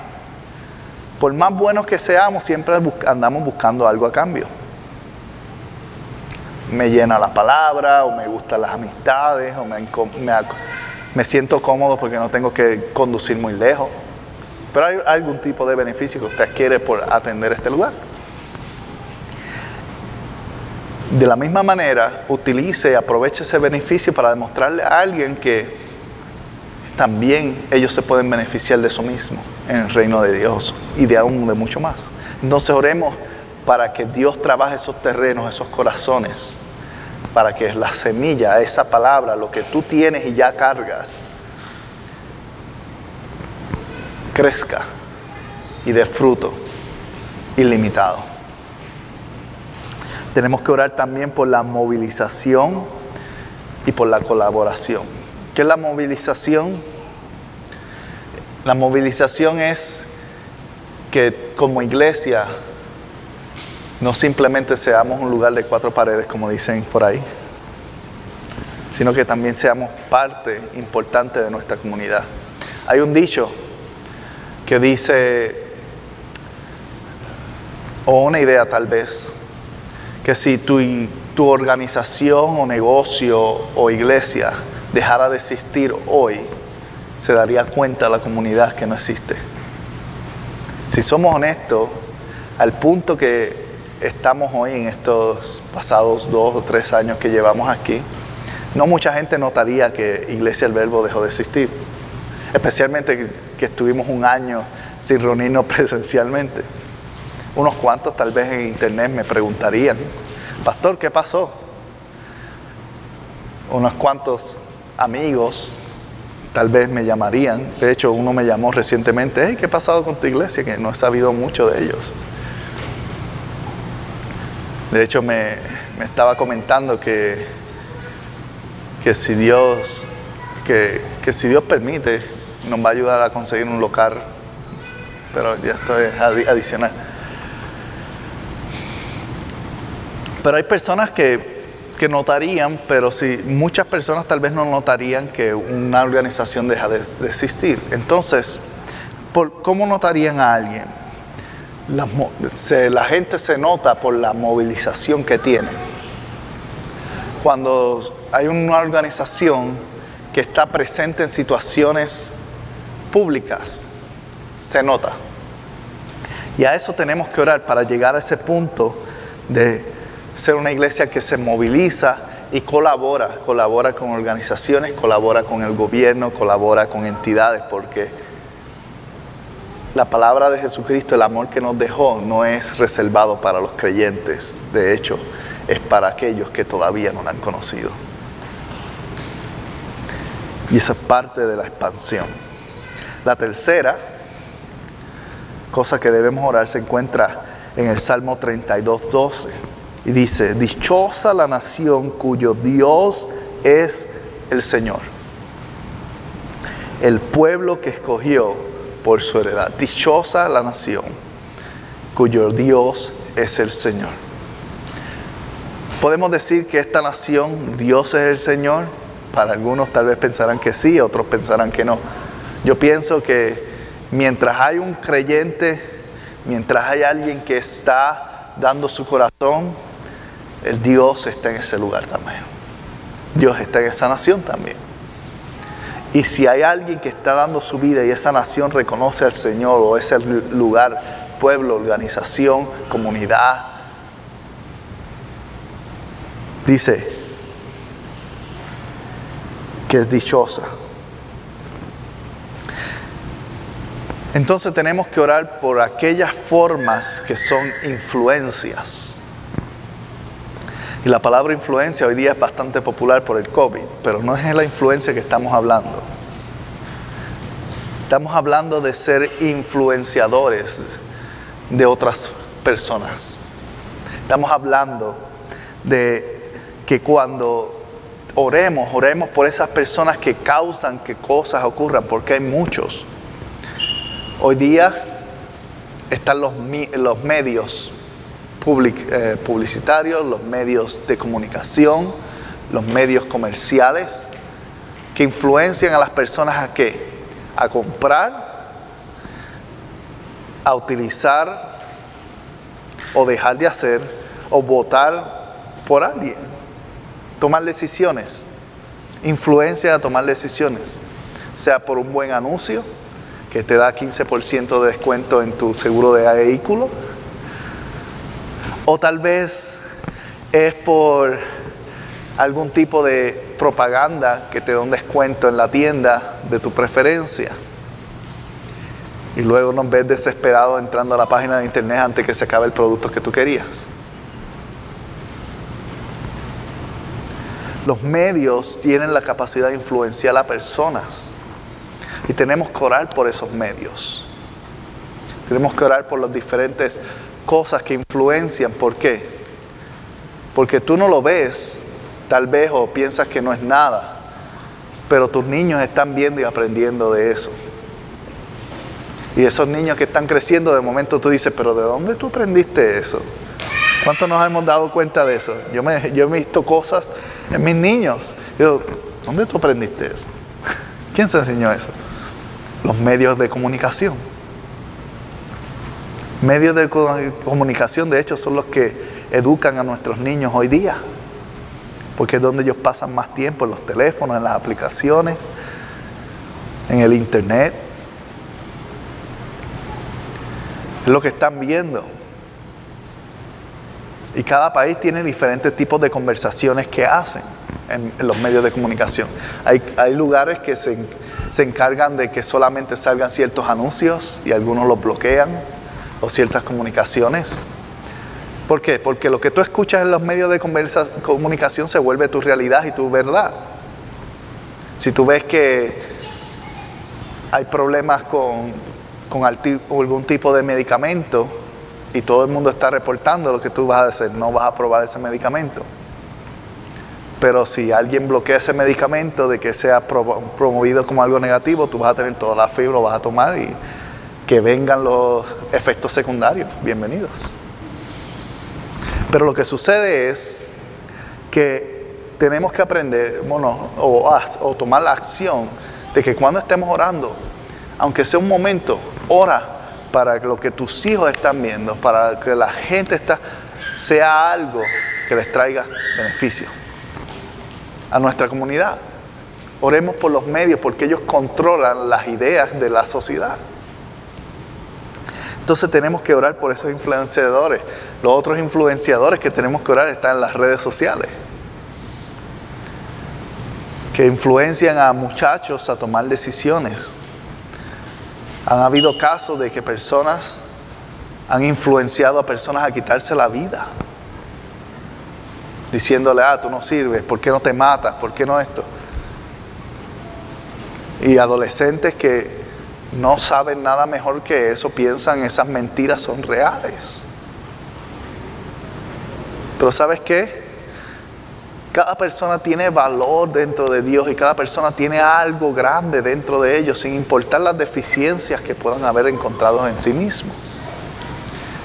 Por más buenos que seamos, siempre andamos buscando algo a cambio. Me llena la palabra, o me gustan las amistades, o me, me siento cómodo porque no tengo que conducir muy lejos. Pero hay algún tipo de beneficio que usted quiere por atender este lugar. De la misma manera, utilice, aproveche ese beneficio para demostrarle a alguien que también ellos se pueden beneficiar de eso mismo en el reino de Dios y de aún de mucho más. Entonces oremos para que Dios trabaje esos terrenos, esos corazones, para que la semilla, esa palabra, lo que tú tienes y ya cargas, crezca y dé fruto ilimitado. Tenemos que orar también por la movilización y por la colaboración. ¿Qué es la movilización? La movilización es que como iglesia no simplemente seamos un lugar de cuatro paredes, como dicen por ahí, sino que también seamos parte importante de nuestra comunidad. Hay un dicho que dice, o una idea tal vez, que si tu, tu organización o negocio o iglesia dejara de existir hoy, se daría cuenta la comunidad que no existe. Si somos honestos, al punto que estamos hoy en estos pasados dos o tres años que llevamos aquí, no mucha gente notaría que Iglesia el Verbo dejó de existir especialmente que, estuvimos un año sin reunirnos presencialmente. Unos cuantos tal vez en internet me preguntarían, pastor, ¿qué pasó? Unos cuantos amigos tal vez me llamarían. De hecho, uno me llamó recientemente, ¿qué ha pasado con tu iglesia? Que no he sabido mucho de ellos. De hecho, me, estaba comentando que, que si Dios, que, que si Dios permite, nos va a ayudar a conseguir un local, pero ya esto es adicional. Pero hay personas que, que notarían, pero si muchas personas tal vez no notarían que una organización deja de, existir. Entonces, ¿cómo notarían a alguien? La, gente se nota por la movilización que tiene. Cuando hay una organización que está presente en situaciones públicas, se nota. Y a eso tenemos que orar para llegar a ese punto de ser una iglesia que se moviliza y colabora, colabora con organizaciones, colabora con el gobierno, colabora con entidades, porque la palabra de Jesucristo, el amor que nos dejó, no es reservado para los creyentes, de hecho, es para aquellos que todavía no la han conocido. Y eso es parte de la expansión. La tercera cosa que debemos orar se encuentra en el Salmo 32, 12. Y dice, dichosa la nación cuyo Dios es el Señor. El pueblo que escogió por su heredad. Dichosa la nación cuyo Dios es el Señor. Podemos decir que esta nación, Dios es el Señor. Para algunos tal vez pensarán que sí, otros pensarán que no. Yo pienso que mientras hay un creyente, mientras hay alguien que está dando su corazón, el Dios está en ese lugar también. Dios está en esa nación también. Y si hay alguien que está dando su vida y esa nación reconoce al Señor o ese lugar, pueblo, organización, comunidad, dice que es dichosa. Entonces tenemos que orar por aquellas formas que son influencias y la palabra influencia hoy día es bastante popular por el COVID, pero no es la influencia que estamos hablando. Estamos hablando de ser influenciadores de otras personas. Estamos hablando de que cuando oremos, oremos por esas personas que causan que cosas ocurran, porque hay muchos. Hoy día están los, los medios eh, publicitarios, los medios de comunicación, los medios comerciales, que influencian a las personas a qué? A comprar, a utilizar o dejar de hacer o votar por alguien, tomar decisiones, influencia a tomar decisiones, sea por un buen anuncio que te da 15% de descuento en tu seguro de vehículo, o tal vez es por algún tipo de propaganda que te da un descuento en la tienda de tu preferencia. Y luego nos ves desesperado entrando a la página de internet antes que se acabe el producto que tú querías. Los medios tienen la capacidad de influenciar a personas y tenemos que orar por esos medios. Tenemos que orar por los diferentes cosas que influencian. ¿Por qué? Porque tú no lo ves, tal vez, o piensas que no es nada, pero tus niños están viendo y aprendiendo de eso. Y esos niños que están creciendo, de momento tú dices, pero ¿de dónde tú aprendiste eso? ¿Cuántos nos hemos dado cuenta de eso? Yo, me, yo he visto cosas en mis niños. Yo, ¿dónde tú aprendiste eso? ¿Quién se enseñó eso? Los medios de comunicación. Medios de comunicación, de hecho, son los que educan a nuestros niños hoy día, porque es donde ellos pasan más tiempo, en los teléfonos, en las aplicaciones, en el internet. Es lo que están viendo. Y cada país tiene diferentes tipos de conversaciones que hacen en, los medios de comunicación. Hay, hay lugares que se, se encargan de que solamente salgan ciertos anuncios y algunos los bloquean o ciertas comunicaciones. ¿Por qué? Porque lo que tú escuchas en los medios de comunicación se vuelve tu realidad y tu verdad. Si tú ves que hay problemas con, algún tipo de medicamento y todo el mundo está reportando lo que tú vas a hacer, no vas a probar ese medicamento. Pero si alguien bloquea ese medicamento de que sea promovido como algo negativo, tú vas a tener toda la fibra, lo vas a tomar y que vengan los efectos secundarios, bienvenidos. Pero lo que sucede es que tenemos que aprender bueno, o, tomar la acción de que cuando estemos orando, aunque sea un momento, ora para que lo que tus hijos están viendo, para que la gente está, sea algo que les traiga beneficio a nuestra comunidad. Oremos por los medios porque ellos controlan las ideas de la sociedad. Entonces tenemos que orar por esos influenciadores. Los otros influenciadores que tenemos que orar están en las redes sociales. Que influencian a muchachos a tomar decisiones. Han habido casos de que personas han influenciado a personas a quitarse la vida. Diciéndole, ah, tú no sirves, ¿por qué no te matas? ¿Por qué no esto? Y adolescentes que no saben nada mejor que eso, piensan esas mentiras son reales. Pero ¿sabes qué? Cada persona tiene valor dentro de Dios y cada persona tiene algo grande dentro de ellos, sin importar las deficiencias que puedan haber encontrado en sí mismo.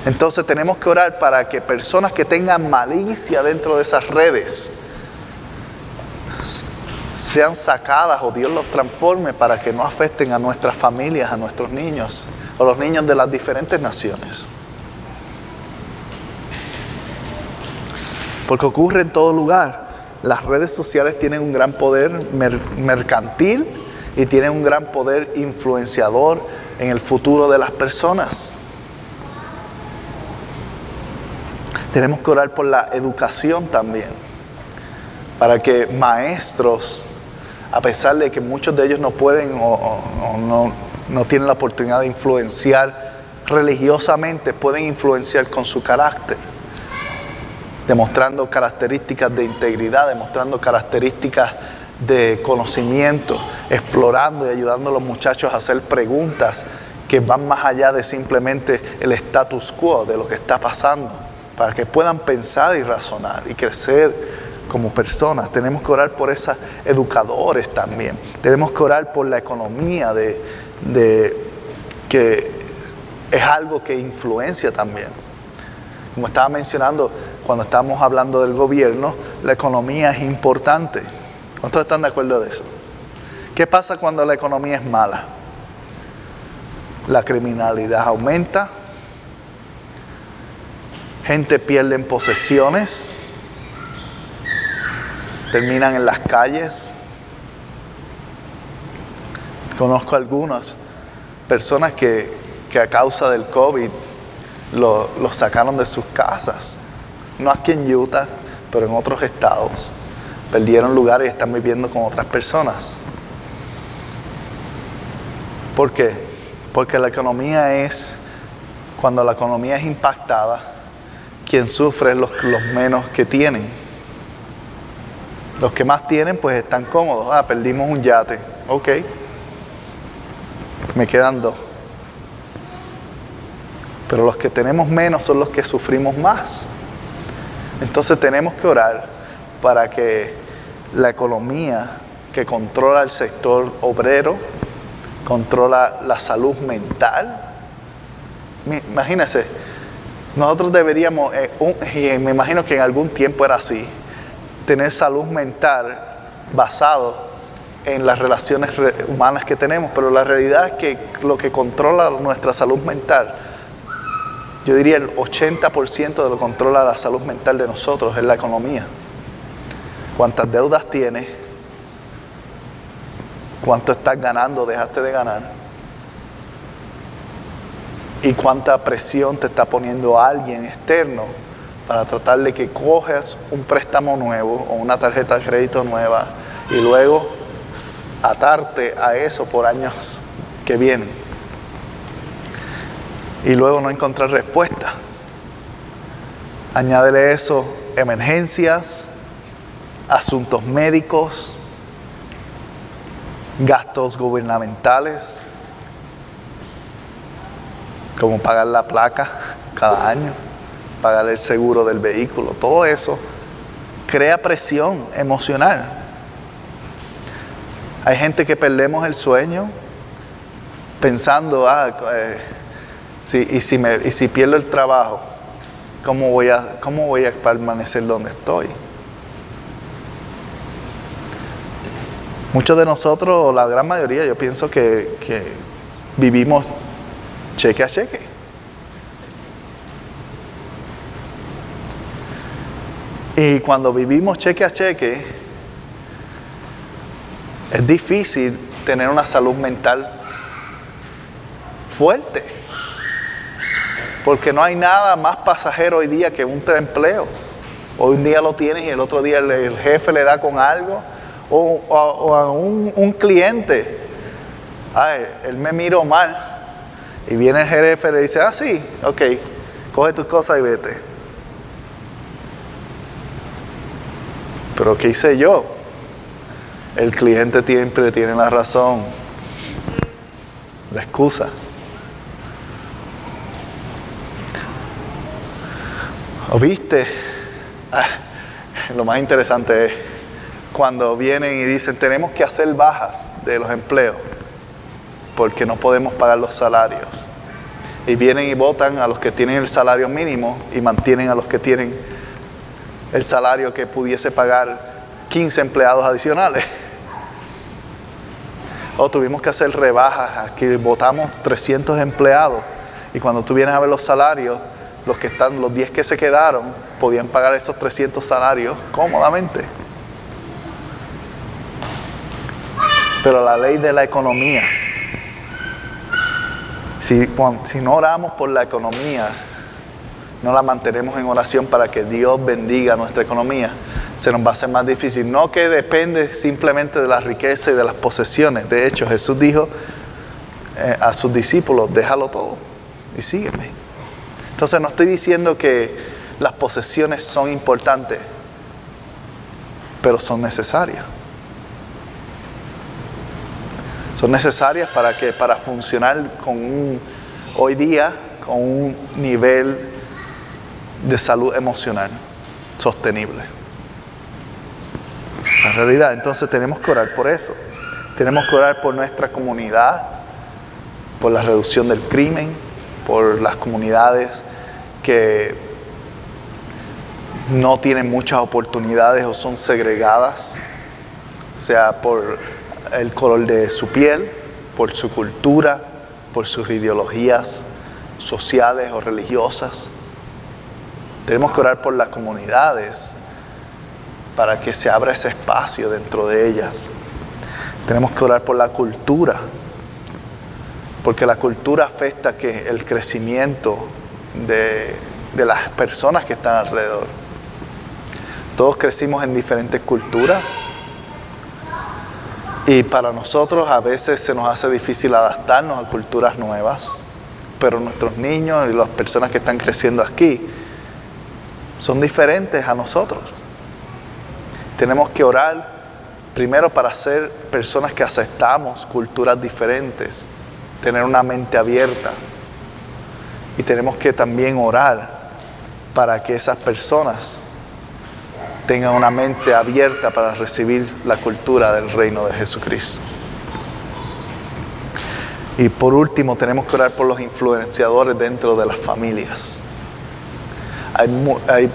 Entonces tenemos que orar para que personas que tengan malicia dentro de esas redes, sean sacadas o Dios los transforme para que no afecten a nuestras familias, a nuestros niños o los niños de las diferentes naciones. Porque ocurre en todo lugar. Las redes sociales tienen un gran poder mercantil y tienen un gran poder influenciador en el futuro de las personas. Tenemos que orar por la educación también para que maestros, a pesar de que muchos de ellos no pueden o, no, no tienen la oportunidad de influenciar religiosamente, pueden influenciar con su carácter, demostrando características de integridad, demostrando características de conocimiento, explorando y ayudando a los muchachos a hacer preguntas que van más allá de simplemente el status quo, de lo que está pasando, para que puedan pensar y razonar y crecer como personas. Tenemos que orar por esos educadores también. Tenemos que orar por la economía de, que es algo que influencia también. Como estaba mencionando, cuando estamos hablando del gobierno, la economía es importante. ¿Cuántos están de acuerdo de eso? ¿Qué pasa cuando la economía es mala? La criminalidad aumenta, gente pierde posesiones, terminan en las calles. Conozco algunas personas que, a causa del COVID los lo sacaron de sus casas. No aquí en Utah, pero en otros estados. Perdieron lugares y están viviendo con otras personas. ¿Por qué? Porque la economía es, cuando la economía es impactada, quien sufre es los menos que tienen. Los que más tienen pues están cómodos. Ah, perdimos un yate. Ok. Me quedan dos. Pero los que tenemos menos son los que sufrimos más. Entonces tenemos que orar para que la economía que controla el sector obrero, controla la salud mental. Imagínense, nosotros deberíamos, eh, y me imagino que en algún tiempo era así, tener salud mental basado en las relaciones humanas que tenemos, pero la realidad es que lo que controla nuestra salud mental, yo diría el 80% de lo controla la salud mental de nosotros es la economía. ¿Cuántas deudas tienes? ¿Cuánto estás ganando, dejaste de ganar? ¿Y cuánta presión te está poniendo alguien externo para tratar de que coges un préstamo nuevo o una tarjeta de crédito nueva y luego atarte a eso por años que vienen. Y luego no encontrar respuesta. Añádele eso, emergencias, asuntos médicos, gastos gubernamentales, como pagar la placa cada año pagar el seguro del vehículo, todo eso crea presión emocional. Hay gente que perdemos el sueño pensando, ah, eh, si, y, si pierdo el trabajo, ¿cómo voy, a, ¿cómo voy a permanecer donde estoy? Muchos de nosotros, la gran mayoría, yo pienso que vivimos cheque a cheque. Y cuando vivimos cheque a cheque, es difícil tener una salud mental fuerte. Porque no hay nada más pasajero hoy día que un empleo. Hoy un día lo tienes y el otro día el, jefe le da con algo. O, a un, cliente. Ay, él me miró mal. Y viene el jefe y le dice, ah, sí, ok, coge tus cosas y vete. Pero ¿qué hice yo? El cliente siempre tiene la razón, la excusa. ¿O viste? Ah, lo más interesante es cuando vienen y dicen tenemos que hacer bajas de los empleos porque no podemos pagar los salarios. Y vienen y votan a los que tienen el salario mínimo y mantienen a los que tienen el salario que pudiese pagar 15 empleados adicionales. O tuvimos que hacer rebajas, aquí votamos 300 empleados y cuando tú vienes a ver los salarios, los que están, los 10 que se quedaron, podían pagar esos 300 salarios cómodamente. Pero la ley de la economía, si, si no oramos por la economía, no la mantenemos en oración para que Dios bendiga nuestra economía, se nos va a hacer más difícil. No que depende simplemente de la riqueza y de las posesiones. De hecho, Jesús dijo eh, a sus discípulos, déjalo todo y sígueme. Entonces no estoy diciendo que las posesiones son importantes, pero son necesarias. Son necesarias para que para funcionar con un, hoy día con un nivel de salud emocional sostenible. La realidad, entonces tenemos que orar por eso. Tenemos que orar por nuestra comunidad, por la reducción del crimen, por las comunidades que no tienen muchas oportunidades o son segregadas, sea por el color de su piel, por su cultura, por sus ideologías sociales o religiosas. Tenemos que orar por las comunidades para que se abra ese espacio dentro de ellas. Tenemos que orar por la cultura, porque la cultura afecta que el crecimiento de, de las personas que están alrededor. Todos crecimos en diferentes culturas y para nosotros a veces se nos hace difícil adaptarnos a culturas nuevas, pero nuestros niños y las personas que están creciendo aquí son diferentes a nosotros. Tenemos que orar primero para ser personas que aceptamos culturas diferentes, tener una mente abierta. Y tenemos que también orar para que esas personas tengan una mente abierta para recibir la cultura del reino de Jesucristo. Y por último, tenemos que orar por los influenciadores dentro de las familias hay,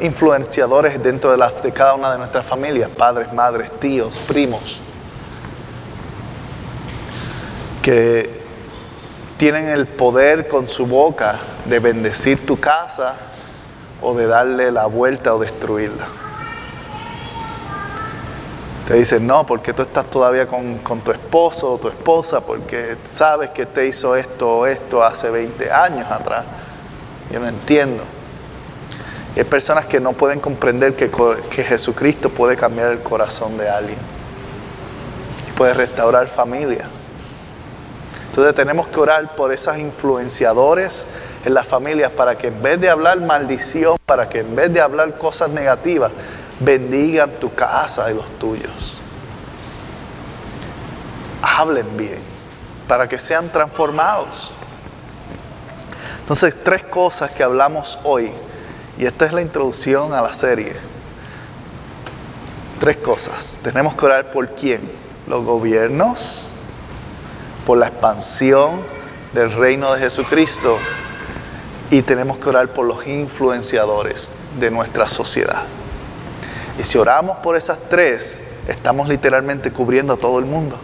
influenciadores dentro de, de cada una de nuestras familias, padres, madres, tíos, primos, que tienen el poder con su boca de bendecir tu casa o de darle la vuelta o destruirla. Te dicen, no, porque tú estás todavía con, con, tu esposo o tu esposa, porque sabes que te hizo esto o esto hace 20 años atrás. Yo no entiendo. Hay personas que no pueden comprender que, que Jesucristo puede cambiar el corazón de alguien y puede restaurar familias. Entonces tenemos que orar por esos influenciadores en las familias para que en vez de hablar maldición, para que en vez de hablar cosas negativas, bendigan tu casa y los tuyos. Hablen bien para que sean transformados. Entonces, tres cosas que hablamos hoy y esta es la introducción a la serie. Tres cosas. Tenemos que orar por quién? Los gobiernos, por la expansión del reino de Jesucristo y tenemos que orar por los influenciadores de nuestra sociedad. Y si oramos por esas tres, estamos literalmente cubriendo a todo el mundo.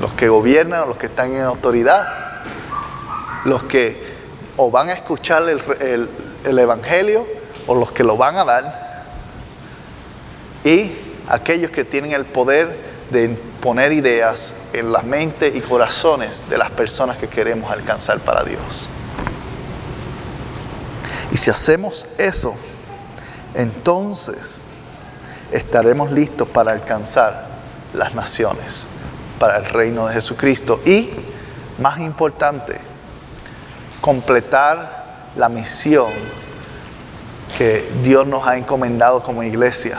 Los que gobiernan, los que están en autoridad, los que o van a escuchar el, Evangelio o los que lo van a dar y aquellos que tienen el poder de poner ideas en la mente y corazones de las personas que queremos alcanzar para Dios. Y si hacemos eso, entonces estaremos listos para alcanzar las naciones, para el reino de Jesucristo. Y, más importante, completar la misión que Dios nos ha encomendado como iglesia.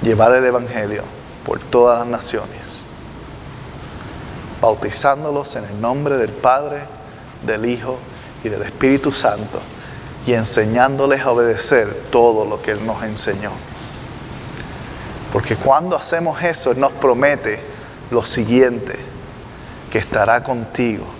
Llevar el Evangelio por todas las naciones, bautizándolos en el nombre del Padre, del Hijo y del Espíritu Santo y enseñándoles a obedecer todo lo que Él nos enseñó. Porque cuando hacemos eso, Él nos promete lo siguiente, que estará contigo